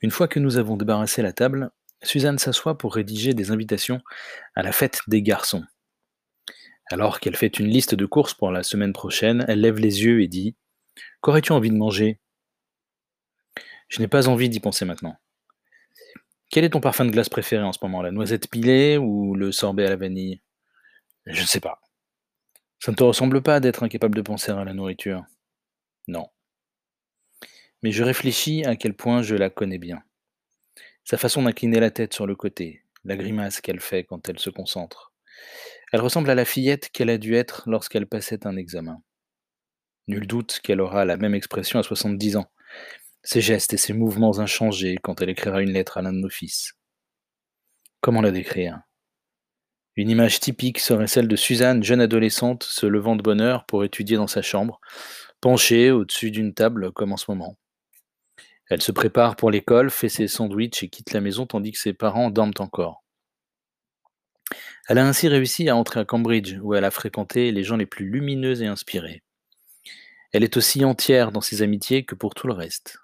Une fois que nous avons débarrassé la table, Suzanne s'assoit pour rédiger des invitations à la fête des garçons. Alors qu'elle fait une liste de courses pour la semaine prochaine, elle lève les yeux et dit Qu'aurais-tu envie de manger? Je n'ai pas envie d'y penser maintenant. Quel est ton parfum de glace préféré en ce moment? La noisette pilée ou le sorbet à la vanille? Je ne sais pas. Ça ne te ressemble pas d'être incapable de penser à la nourriture? Non. Mais je réfléchis à quel point je la connais bien. Sa façon d'incliner la tête sur le côté, la grimace qu'elle fait quand elle se concentre. Elle ressemble à la fillette qu'elle a dû être lorsqu'elle passait un examen. Nul doute qu'elle aura la même expression à 70 ans, ses gestes et ses mouvements inchangés quand elle écrira une lettre à l'un de nos fils. Comment la décrire? Une image typique serait celle de Suzanne, jeune adolescente, se levant de bonne heure pour étudier dans sa chambre, penchée au-dessus d'une table comme en ce moment. Elle se prépare pour l'école, fait ses sandwichs et quitte la maison tandis que ses parents dorment encore. Elle a ainsi réussi à entrer à Cambridge, où elle a fréquenté les gens les plus lumineux et inspirés. Elle est aussi entière dans ses amitiés que pour tout le reste.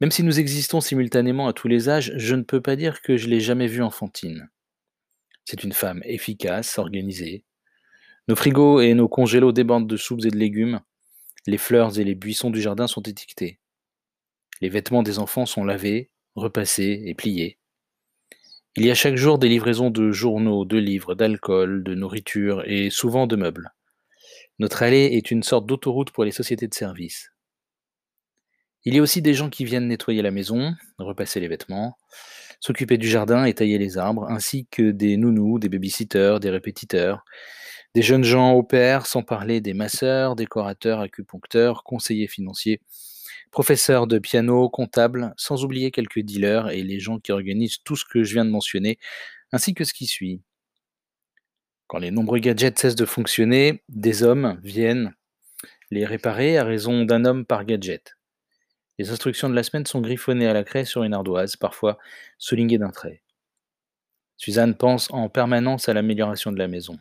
Même si nous existons simultanément à tous les âges, je ne peux pas dire que je l'ai jamais vue enfantine. C'est une femme efficace, organisée. Nos frigos et nos congélos débordent de soupes et de légumes. Les fleurs et les buissons du jardin sont étiquetés. Les vêtements des enfants sont lavés, repassés et pliés. Il y a chaque jour des livraisons de journaux, de livres, d'alcool, de nourriture et souvent de meubles. Notre allée est une sorte d'autoroute pour les sociétés de services. Il y a aussi des gens qui viennent nettoyer la maison, repasser les vêtements, s'occuper du jardin et tailler les arbres, ainsi que des nounous, des babysitters, des répétiteurs, des jeunes gens pair, sans parler des masseurs, décorateurs, acupuncteurs, conseillers financiers, professeurs de piano, comptables, sans oublier quelques dealers et les gens qui organisent tout ce que je viens de mentionner, ainsi que ce qui suit. Quand les nombreux gadgets cessent de fonctionner, des hommes viennent les réparer à raison d'un homme par gadget. Les instructions de la semaine sont griffonnées à la craie sur une ardoise, parfois soulignées d'un trait. Suzanne pense en permanence à l'amélioration de la maison.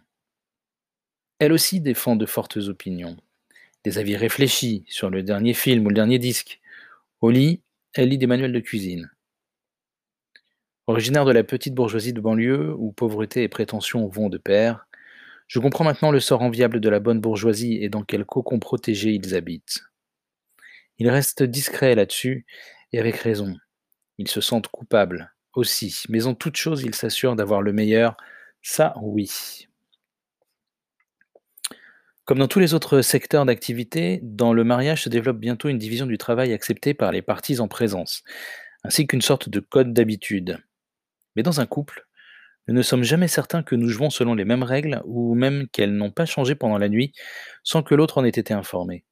Elle aussi défend de fortes opinions, des avis réfléchis sur le dernier film ou le dernier disque. Au lit, elle lit des manuels de cuisine. Originaire de la petite bourgeoisie de banlieue, où pauvreté et prétention vont de pair, je comprends maintenant le sort enviable de la bonne bourgeoisie et dans quel cocon protégé ils habitent. Ils restent discrets là-dessus, et avec raison. Ils se sentent coupables, aussi, mais en toute chose ils s'assurent d'avoir le meilleur, ça oui. Comme dans tous les autres secteurs d'activité, dans le mariage se développe bientôt une division du travail acceptée par les parties en présence, ainsi qu'une sorte de code d'habitude. Mais dans un couple, nous ne sommes jamais certains que nous jouons selon les mêmes règles ou même qu'elles n'ont pas changé pendant la nuit sans que l'autre en ait été informé.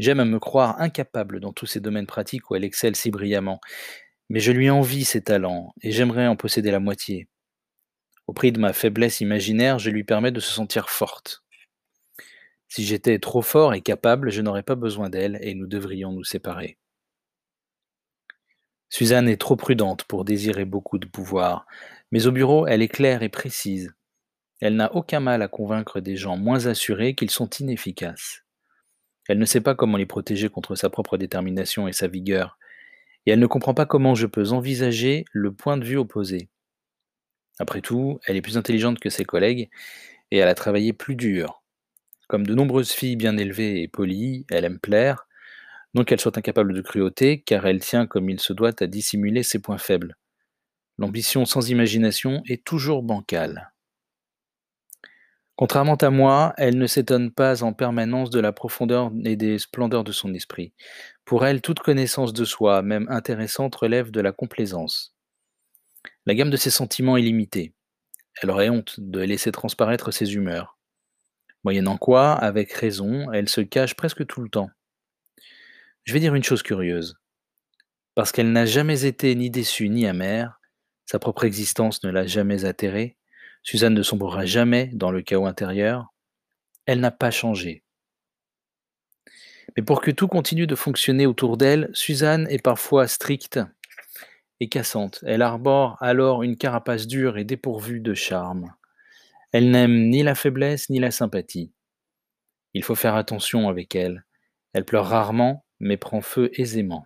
J'aime à me croire incapable dans tous ces domaines pratiques où elle excelle si brillamment, mais je lui envie ses talents, et j'aimerais en posséder la moitié. Au prix de ma faiblesse imaginaire, je lui permets de se sentir forte. Si j'étais trop fort et capable, je n'aurais pas besoin d'elle, et nous devrions nous séparer. Suzanne est trop prudente pour désirer beaucoup de pouvoir, mais au bureau, elle est claire et précise. Elle n'a aucun mal à convaincre des gens moins assurés qu'ils sont inefficaces. Elle ne sait pas comment les protéger contre sa propre détermination et sa vigueur, et elle ne comprend pas comment je peux envisager le point de vue opposé. Après tout, elle est plus intelligente que ses collègues, et elle a travaillé plus dur. Comme de nombreuses filles bien élevées et polies, elle aime plaire, non qu'elle soit incapable de cruauté, car elle tient comme il se doit à dissimuler ses points faibles. L'ambition sans imagination est toujours bancale. Contrairement à moi, elle ne s'étonne pas en permanence de la profondeur et des splendeurs de son esprit. Pour elle, toute connaissance de soi, même intéressante, relève de la complaisance. La gamme de ses sentiments est limitée. Elle aurait honte de laisser transparaître ses humeurs. Moyennant quoi, avec raison, elle se cache presque tout le temps. Je vais dire une chose curieuse. Parce qu'elle n'a jamais été ni déçue ni amère, sa propre existence ne l'a jamais atterrée, Suzanne ne sombrera jamais dans le chaos intérieur. Elle n'a pas changé. Mais pour que tout continue de fonctionner autour d'elle, Suzanne est parfois stricte et cassante. Elle arbore alors une carapace dure et dépourvue de charme. Elle n'aime ni la faiblesse ni la sympathie. Il faut faire attention avec elle. Elle pleure rarement, mais prend feu aisément.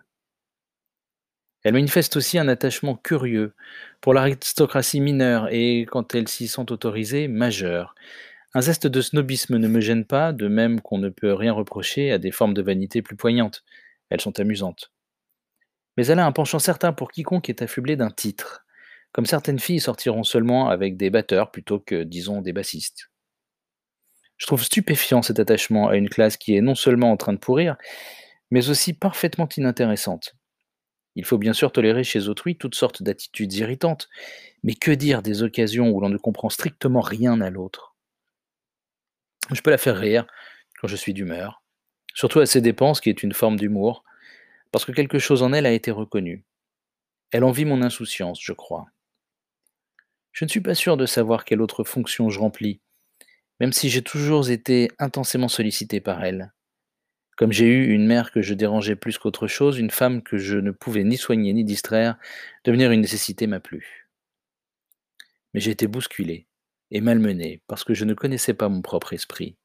Elle manifeste aussi un attachement curieux pour l'aristocratie mineure et, quand elles s'y sont autorisées, majeure. Un zeste de snobisme ne me gêne pas, de même qu'on ne peut rien reprocher à des formes de vanité plus poignantes. Elles sont amusantes. Mais elle a un penchant certain pour quiconque est affublé d'un titre, comme certaines filles sortiront seulement avec des batteurs plutôt que, disons, des bassistes. Je trouve stupéfiant cet attachement à une classe qui est non seulement en train de pourrir, mais aussi parfaitement inintéressante. Il faut bien sûr tolérer chez autrui toutes sortes d'attitudes irritantes, mais que dire des occasions où l'on ne comprend strictement rien à l'autre? Je peux la faire rire quand je suis d'humeur, surtout à ses dépenses qui est une forme d'humour, parce que quelque chose en elle a été reconnu. Elle envie mon insouciance, je crois. Je ne suis pas sûr de savoir quelle autre fonction je remplis, même si j'ai toujours été intensément sollicité par elle. Comme j'ai eu une mère que je dérangeais plus qu'autre chose, une femme que je ne pouvais ni soigner ni distraire, devenir une nécessité m'a plu. Mais j'ai été bousculé et malmené parce que je ne connaissais pas mon propre esprit,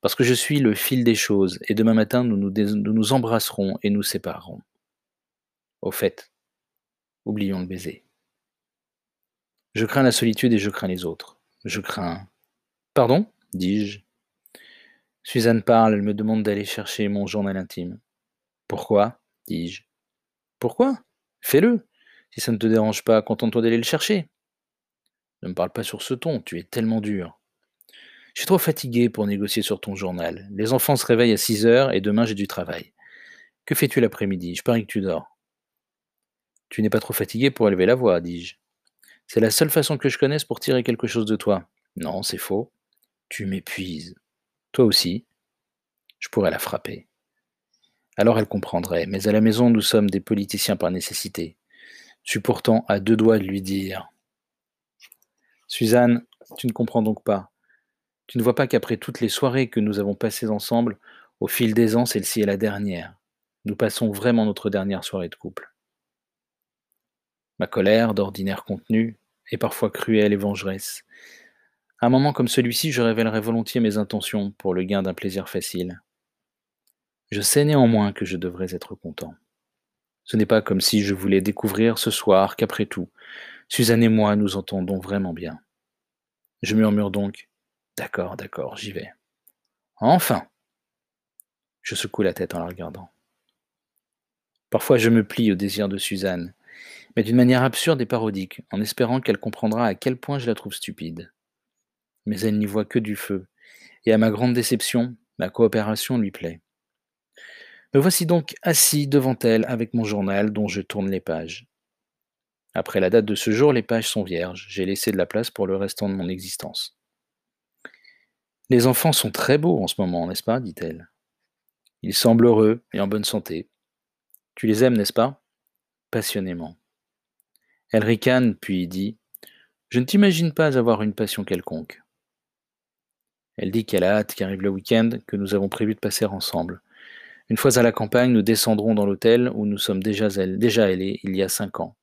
parce que je suis le fil des choses et demain matin nous nous, nous, nous embrasserons et nous séparerons. Au fait, oublions le baiser. Je crains la solitude et je crains les autres. Je crains. Pardon? Dis-je. Suzanne parle, elle me demande d'aller chercher mon journal intime. Pourquoi? Dis-je. Pourquoi? Fais-le. Si ça ne te dérange pas, contente-toi d'aller le chercher. Ne me parle pas sur ce ton, tu es tellement dur. Je suis trop fatigué pour négocier sur ton journal. Les enfants se réveillent à 6 heures et demain j'ai du travail. Que fais-tu l'après-midi? Je parie que tu dors. Tu n'es pas trop fatigué pour élever la voix, dis-je. C'est la seule façon que je connaisse pour tirer quelque chose de toi. Non, c'est faux. Tu m'épuises. Toi aussi. Je pourrais la frapper. Alors elle comprendrait, mais à la maison nous sommes des politiciens par nécessité. Je suis pourtant à deux doigts de lui dire. Suzanne, tu ne comprends donc pas. Tu ne vois pas qu'après toutes les soirées que nous avons passées ensemble, au fil des ans, celle-ci est la dernière. Nous passons vraiment notre dernière soirée de couple. Ma colère, d'ordinaire contenue, est parfois cruelle et vengeresse. À un moment comme celui-ci, je révélerai volontiers mes intentions pour le gain d'un plaisir facile. Je sais néanmoins que je devrais être content. Ce n'est pas comme si je voulais découvrir ce soir qu'après tout, Suzanne et moi nous entendons vraiment bien. Je murmure donc D'accord, d'accord, j'y vais. Enfin Je secoue la tête en la regardant. Parfois je me plie au désir de Suzanne, mais d'une manière absurde et parodique, en espérant qu'elle comprendra à quel point je la trouve stupide. Mais elle n'y voit que du feu, et à ma grande déception, ma coopération lui plaît. Me voici donc assis devant elle avec mon journal dont je tourne les pages. Après la date de ce jour, les pages sont vierges, j'ai laissé de la place pour le restant de mon existence. Les enfants sont très beaux en ce moment, n'est-ce pas? dit-elle. Ils semblent heureux et en bonne santé. Tu les aimes, n'est-ce pas? Passionnément. Elle ricane, puis dit Je ne t'imagine pas avoir une passion quelconque. Elle dit qu'elle a hâte qu'arrive le week-end que nous avons prévu de passer ensemble. Une fois à la campagne, nous descendrons dans l'hôtel où nous sommes déjà, déjà allés il y a cinq ans,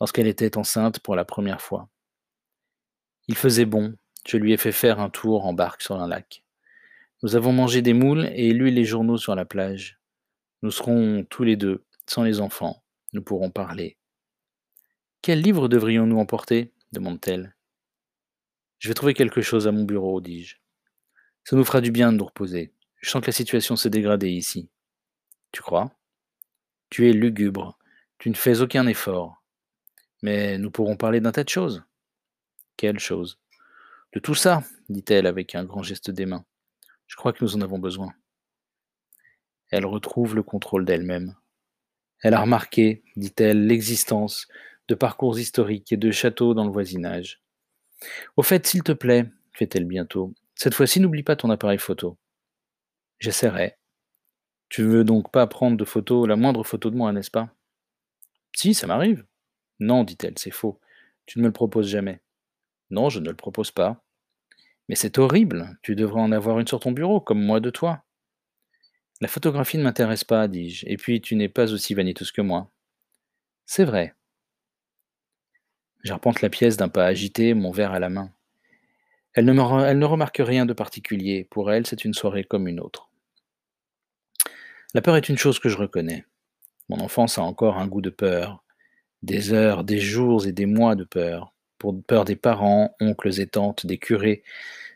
lorsqu'elle était enceinte pour la première fois. Il faisait bon, je lui ai fait faire un tour en barque sur un lac. Nous avons mangé des moules et lu les journaux sur la plage. Nous serons tous les deux, sans les enfants. Nous pourrons parler. Quel livre devrions-nous emporter? demande-t-elle. Je vais trouver quelque chose à mon bureau, dis-je. Ça nous fera du bien de nous reposer. Je sens que la situation s'est dégradée ici. Tu crois? Tu es lugubre. Tu ne fais aucun effort. Mais nous pourrons parler d'un tas de choses. Quelle chose? De tout ça, dit-elle avec un grand geste des mains. Je crois que nous en avons besoin. Elle retrouve le contrôle d'elle-même. Elle a remarqué, dit-elle, l'existence de parcours historiques et de châteaux dans le voisinage. Au fait, s'il te plaît, fait-elle bientôt, cette fois-ci n'oublie pas ton appareil photo. J'essaierai. Tu veux donc pas prendre de photo, la moindre photo de moi, n'est-ce pas? Si, ça m'arrive. Non, dit-elle, c'est faux. Tu ne me le proposes jamais. Non, je ne le propose pas. Mais c'est horrible, tu devrais en avoir une sur ton bureau, comme moi de toi. La photographie ne m'intéresse pas, dis-je, et puis tu n'es pas aussi vaniteuse que moi. C'est vrai, J'arpente la pièce d'un pas agité, mon verre à la main. Elle ne, remarque rien de particulier. Pour elle, c'est une soirée comme une autre. La peur est une chose que je reconnais. Mon enfance a encore un goût de peur. Des heures, des jours et des mois de peur. Peur des parents, oncles et tantes, des curés,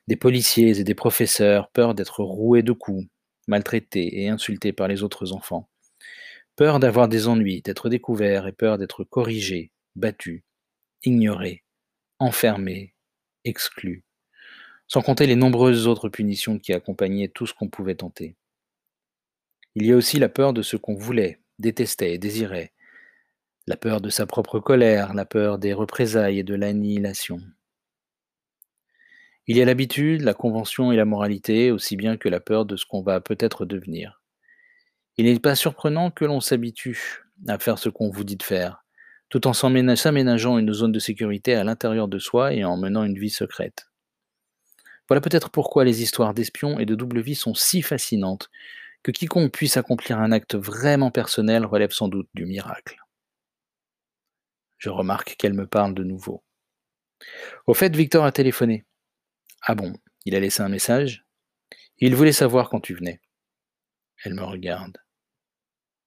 des policiers et des professeurs, peur d'être roué de coups, maltraité et insulté par les autres enfants. Peur d'avoir des ennuis, d'être découvert et peur d'être corrigé, battu, ignoré, enfermé, exclu, sans compter les nombreuses autres punitions qui accompagnaient tout ce qu'on pouvait tenter. Il y a aussi la peur de ce qu'on voulait, détestait et désirait, la peur de sa propre colère, la peur des représailles et de l'annihilation. Il y a l'habitude, la convention et la moralité, aussi bien que la peur de ce qu'on va peut-être devenir. Il n'est pas surprenant que l'on s'habitue à faire ce qu'on vous dit de faire, tout en s'aménageant une zone de sécurité à l'intérieur de soi et en menant une vie secrète. Voilà peut-être pourquoi les histoires d'espions et de double vie sont si fascinantes, que quiconque puisse accomplir un acte vraiment personnel relève sans doute du miracle. Je remarque qu'elle me parle de nouveau. Au fait, Victor a téléphoné. Ah bon, il a laissé un message? Il voulait savoir quand tu venais. Elle me regarde.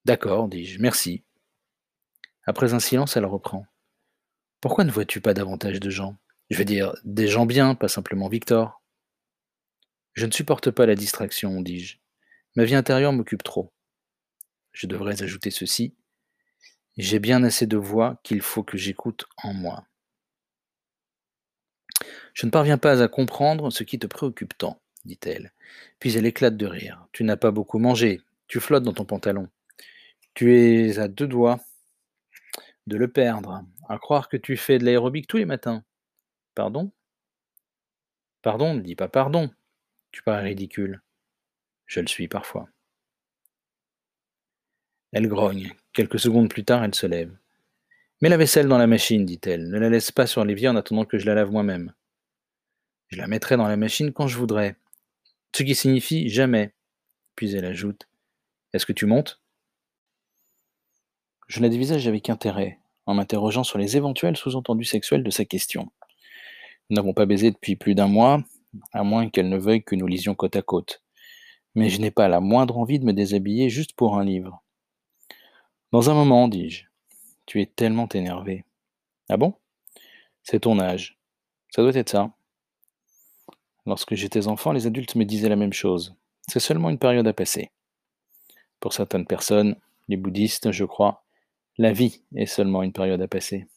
D'accord, dis-je, merci. Après un silence, elle reprend. Pourquoi ne vois-tu pas davantage de gens? Je veux dire, des gens bien, pas simplement Victor. Je ne supporte pas la distraction, dis-je. Ma vie intérieure m'occupe trop. Je devrais ajouter ceci. J'ai bien assez de voix qu'il faut que j'écoute en moi. Je ne parviens pas à comprendre ce qui te préoccupe tant, dit-elle. Puis elle éclate de rire. Tu n'as pas beaucoup mangé, tu flottes dans ton pantalon. Tu es à deux doigts de le perdre, à croire que tu fais de l'aérobic tous les matins. Pardon? Pardon, ne dis pas pardon. Tu parais ridicule. Je le suis parfois. Elle grogne. Quelques secondes plus tard, elle se lève. Mets la vaisselle dans la machine, dit-elle. Ne la laisse pas sur l'évier en attendant que je la lave moi-même. Je la mettrai dans la machine quand je voudrais. Ce qui signifie jamais. Puis elle ajoute Est-ce que tu montes? Je la dévisage avec intérêt, en m'interrogeant sur les éventuels sous-entendus sexuels de sa question. Nous n'avons pas baisé depuis plus d'un mois, à moins qu'elle ne veuille que nous lisions côte à côte. Mais je n'ai pas la moindre envie de me déshabiller juste pour un livre. Dans un moment, dis-je, tu es tellement énervé. Ah bon? C'est ton âge. Ça doit être ça. Lorsque j'étais enfant, les adultes me disaient la même chose. C'est seulement une période à passer. Pour certaines personnes, les bouddhistes, je crois, la vie est seulement une période à passer.